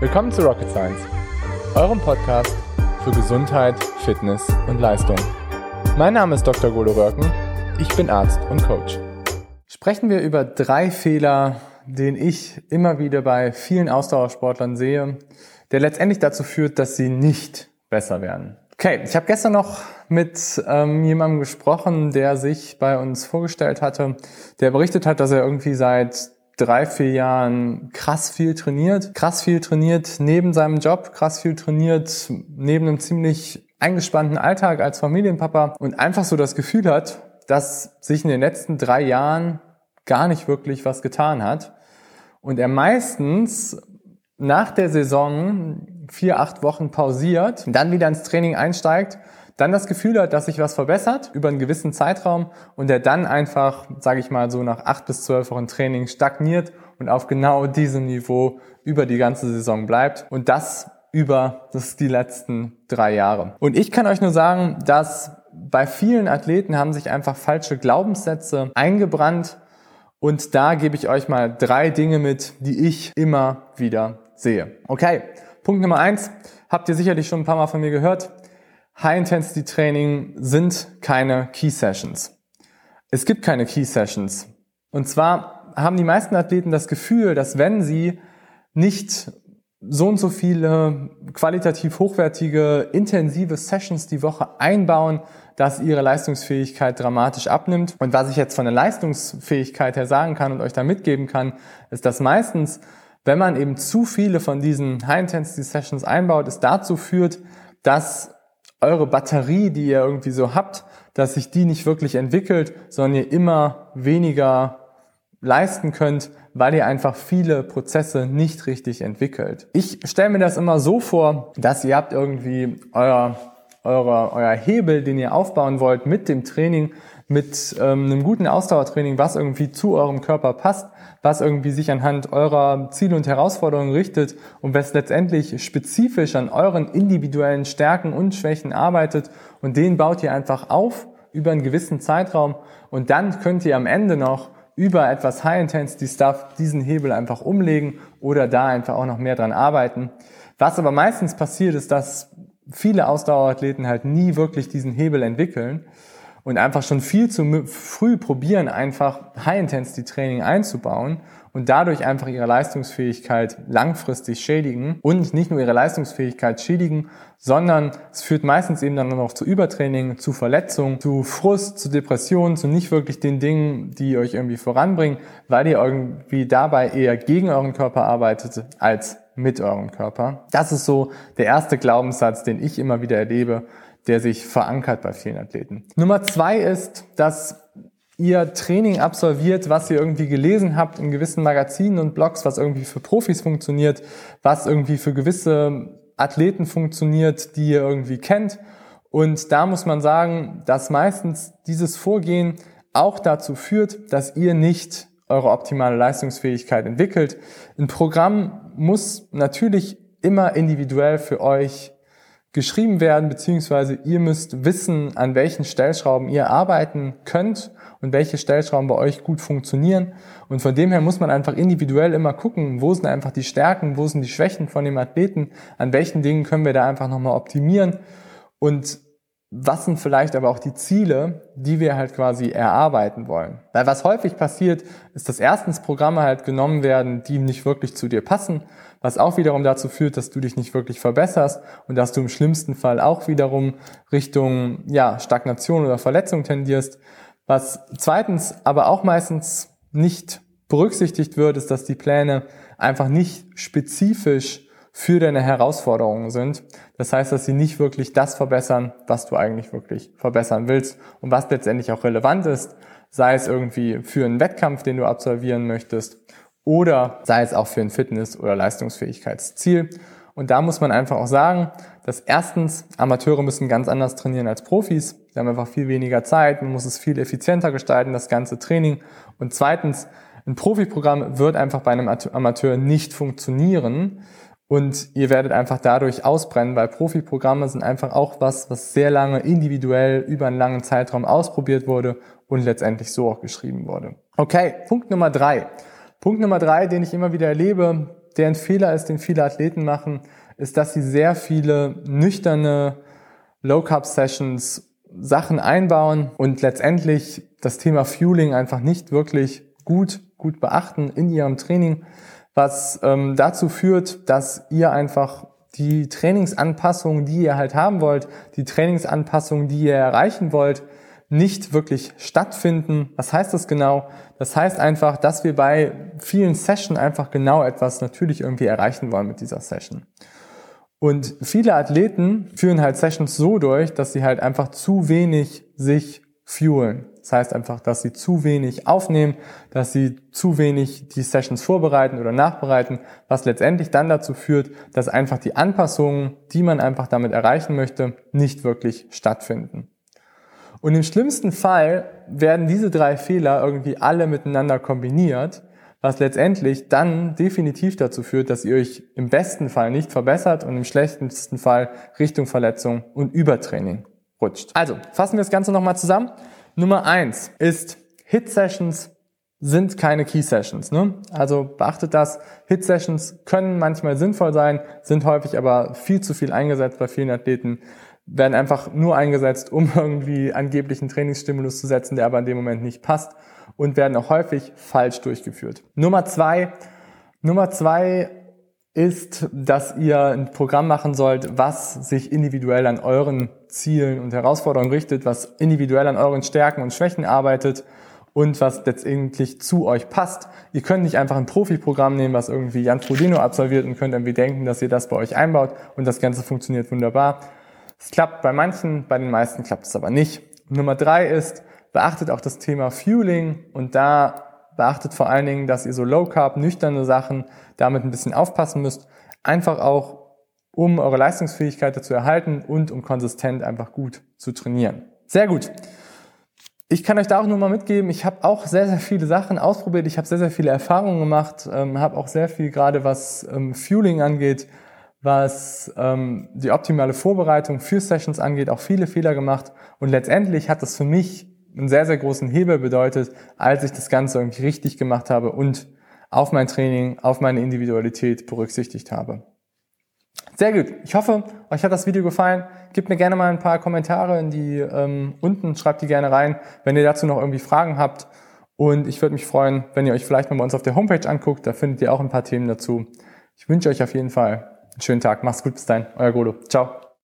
Willkommen zu Rocket Science, eurem Podcast für Gesundheit, Fitness und Leistung. Mein Name ist Dr. Golo Röcken, ich bin Arzt und Coach. Sprechen wir über drei Fehler, den ich immer wieder bei vielen Ausdauersportlern sehe, der letztendlich dazu führt, dass sie nicht besser werden. Okay, ich habe gestern noch mit ähm, jemandem gesprochen, der sich bei uns vorgestellt hatte, der berichtet hat, dass er irgendwie seit drei, vier Jahren krass viel trainiert, krass viel trainiert neben seinem Job, krass viel trainiert neben einem ziemlich eingespannten Alltag als Familienpapa und einfach so das Gefühl hat, dass sich in den letzten drei Jahren gar nicht wirklich was getan hat und er meistens nach der Saison vier, acht Wochen pausiert, dann wieder ins Training einsteigt dann das Gefühl hat, dass sich was verbessert über einen gewissen Zeitraum und der dann einfach, sage ich mal, so nach acht bis zwölf Wochen Training stagniert und auf genau diesem Niveau über die ganze Saison bleibt und das über das die letzten drei Jahre. Und ich kann euch nur sagen, dass bei vielen Athleten haben sich einfach falsche Glaubenssätze eingebrannt und da gebe ich euch mal drei Dinge mit, die ich immer wieder sehe. Okay, Punkt Nummer eins, habt ihr sicherlich schon ein paar Mal von mir gehört. High-Intensity-Training sind keine Key-Sessions. Es gibt keine Key-Sessions. Und zwar haben die meisten Athleten das Gefühl, dass wenn sie nicht so und so viele qualitativ hochwertige, intensive Sessions die Woche einbauen, dass ihre Leistungsfähigkeit dramatisch abnimmt. Und was ich jetzt von der Leistungsfähigkeit her sagen kann und euch da mitgeben kann, ist, dass meistens, wenn man eben zu viele von diesen High-Intensity-Sessions einbaut, es dazu führt, dass eure Batterie, die ihr irgendwie so habt, dass sich die nicht wirklich entwickelt, sondern ihr immer weniger leisten könnt, weil ihr einfach viele Prozesse nicht richtig entwickelt. Ich stelle mir das immer so vor, dass ihr habt irgendwie euer, euer, euer Hebel, den ihr aufbauen wollt mit dem Training, mit ähm, einem guten Ausdauertraining, was irgendwie zu eurem Körper passt, was irgendwie sich anhand eurer Ziele und Herausforderungen richtet und was letztendlich spezifisch an euren individuellen Stärken und Schwächen arbeitet und den baut ihr einfach auf über einen gewissen Zeitraum und dann könnt ihr am Ende noch über etwas High-Intensity-Stuff diesen Hebel einfach umlegen oder da einfach auch noch mehr dran arbeiten. Was aber meistens passiert, ist, dass viele Ausdauerathleten halt nie wirklich diesen Hebel entwickeln und einfach schon viel zu früh probieren, einfach High-Intensity-Training einzubauen und dadurch einfach ihre Leistungsfähigkeit langfristig schädigen und nicht nur ihre Leistungsfähigkeit schädigen, sondern es führt meistens eben dann noch zu Übertraining, zu Verletzungen, zu Frust, zu Depressionen, zu nicht wirklich den Dingen, die euch irgendwie voranbringen, weil ihr irgendwie dabei eher gegen euren Körper arbeitet als mit eurem Körper. Das ist so der erste Glaubenssatz, den ich immer wieder erlebe, der sich verankert bei vielen Athleten. Nummer zwei ist, dass ihr Training absolviert, was ihr irgendwie gelesen habt in gewissen Magazinen und Blogs, was irgendwie für Profis funktioniert, was irgendwie für gewisse Athleten funktioniert, die ihr irgendwie kennt. Und da muss man sagen, dass meistens dieses Vorgehen auch dazu führt, dass ihr nicht eure optimale Leistungsfähigkeit entwickelt. Ein Programm muss natürlich immer individuell für euch geschrieben werden, beziehungsweise ihr müsst wissen, an welchen Stellschrauben ihr arbeiten könnt und welche Stellschrauben bei euch gut funktionieren. Und von dem her muss man einfach individuell immer gucken, wo sind einfach die Stärken, wo sind die Schwächen von dem Athleten, an welchen Dingen können wir da einfach nochmal optimieren und was sind vielleicht aber auch die Ziele, die wir halt quasi erarbeiten wollen. Weil was häufig passiert, ist, dass erstens Programme halt genommen werden, die nicht wirklich zu dir passen, was auch wiederum dazu führt, dass du dich nicht wirklich verbesserst und dass du im schlimmsten Fall auch wiederum Richtung ja, Stagnation oder Verletzung tendierst. Was zweitens aber auch meistens nicht berücksichtigt wird, ist, dass die Pläne einfach nicht spezifisch für deine Herausforderungen sind. Das heißt, dass sie nicht wirklich das verbessern, was du eigentlich wirklich verbessern willst und was letztendlich auch relevant ist, sei es irgendwie für einen Wettkampf, den du absolvieren möchtest oder sei es auch für ein Fitness- oder Leistungsfähigkeitsziel. Und da muss man einfach auch sagen, dass erstens Amateure müssen ganz anders trainieren als Profis. Die haben einfach viel weniger Zeit, man muss es viel effizienter gestalten, das ganze Training. Und zweitens, ein Profiprogramm wird einfach bei einem Amateur nicht funktionieren, und ihr werdet einfach dadurch ausbrennen, weil Profiprogramme sind einfach auch was, was sehr lange individuell über einen langen Zeitraum ausprobiert wurde und letztendlich so auch geschrieben wurde. Okay, Punkt Nummer drei. Punkt Nummer drei, den ich immer wieder erlebe der ein Fehler ist, den viele Athleten machen, ist, dass sie sehr viele nüchterne Low-Carb-Sessions Sachen einbauen und letztendlich das Thema Fueling einfach nicht wirklich gut, gut beachten in ihrem Training, was ähm, dazu führt, dass ihr einfach die Trainingsanpassungen, die ihr halt haben wollt, die Trainingsanpassungen, die ihr erreichen wollt, nicht wirklich stattfinden. Was heißt das genau? Das heißt einfach, dass wir bei vielen Sessions einfach genau etwas natürlich irgendwie erreichen wollen mit dieser Session. Und viele Athleten führen halt Sessions so durch, dass sie halt einfach zu wenig sich fuelen. Das heißt einfach, dass sie zu wenig aufnehmen, dass sie zu wenig die Sessions vorbereiten oder nachbereiten, was letztendlich dann dazu führt, dass einfach die Anpassungen, die man einfach damit erreichen möchte, nicht wirklich stattfinden. Und im schlimmsten Fall werden diese drei Fehler irgendwie alle miteinander kombiniert, was letztendlich dann definitiv dazu führt, dass ihr euch im besten Fall nicht verbessert und im schlechtesten Fall Richtung Verletzung und Übertraining rutscht. Also, fassen wir das Ganze nochmal zusammen. Nummer eins ist, Hit-Sessions sind keine Key-Sessions. Ne? Also beachtet das, Hit-Sessions können manchmal sinnvoll sein, sind häufig aber viel zu viel eingesetzt bei vielen Athleten werden einfach nur eingesetzt, um irgendwie angeblichen Trainingsstimulus zu setzen, der aber in dem Moment nicht passt und werden auch häufig falsch durchgeführt. Nummer zwei, Nummer zwei ist, dass ihr ein Programm machen sollt, was sich individuell an euren Zielen und Herausforderungen richtet, was individuell an euren Stärken und Schwächen arbeitet und was letztendlich zu euch passt. Ihr könnt nicht einfach ein Profiprogramm nehmen, was irgendwie Jan Trudino absolviert und könnt irgendwie denken, dass ihr das bei euch einbaut und das Ganze funktioniert wunderbar. Es klappt bei manchen, bei den meisten klappt es aber nicht. Nummer drei ist, beachtet auch das Thema Fueling und da beachtet vor allen Dingen, dass ihr so Low Carb, nüchterne Sachen damit ein bisschen aufpassen müsst. Einfach auch, um eure Leistungsfähigkeit zu erhalten und um konsistent einfach gut zu trainieren. Sehr gut. Ich kann euch da auch nur mal mitgeben, ich habe auch sehr, sehr viele Sachen ausprobiert, ich habe sehr, sehr viele Erfahrungen gemacht, ähm, habe auch sehr viel gerade was ähm, Fueling angeht, was ähm, die optimale Vorbereitung für Sessions angeht, auch viele Fehler gemacht. Und letztendlich hat das für mich einen sehr, sehr großen Hebel bedeutet, als ich das Ganze irgendwie richtig gemacht habe und auf mein Training, auf meine Individualität berücksichtigt habe. Sehr gut. Ich hoffe, euch hat das Video gefallen. Gebt mir gerne mal ein paar Kommentare in die ähm, unten, schreibt die gerne rein, wenn ihr dazu noch irgendwie Fragen habt. Und ich würde mich freuen, wenn ihr euch vielleicht mal bei uns auf der Homepage anguckt. Da findet ihr auch ein paar Themen dazu. Ich wünsche euch auf jeden Fall einen schönen Tag. Macht's gut, bis dahin. Euer Golo. Ciao.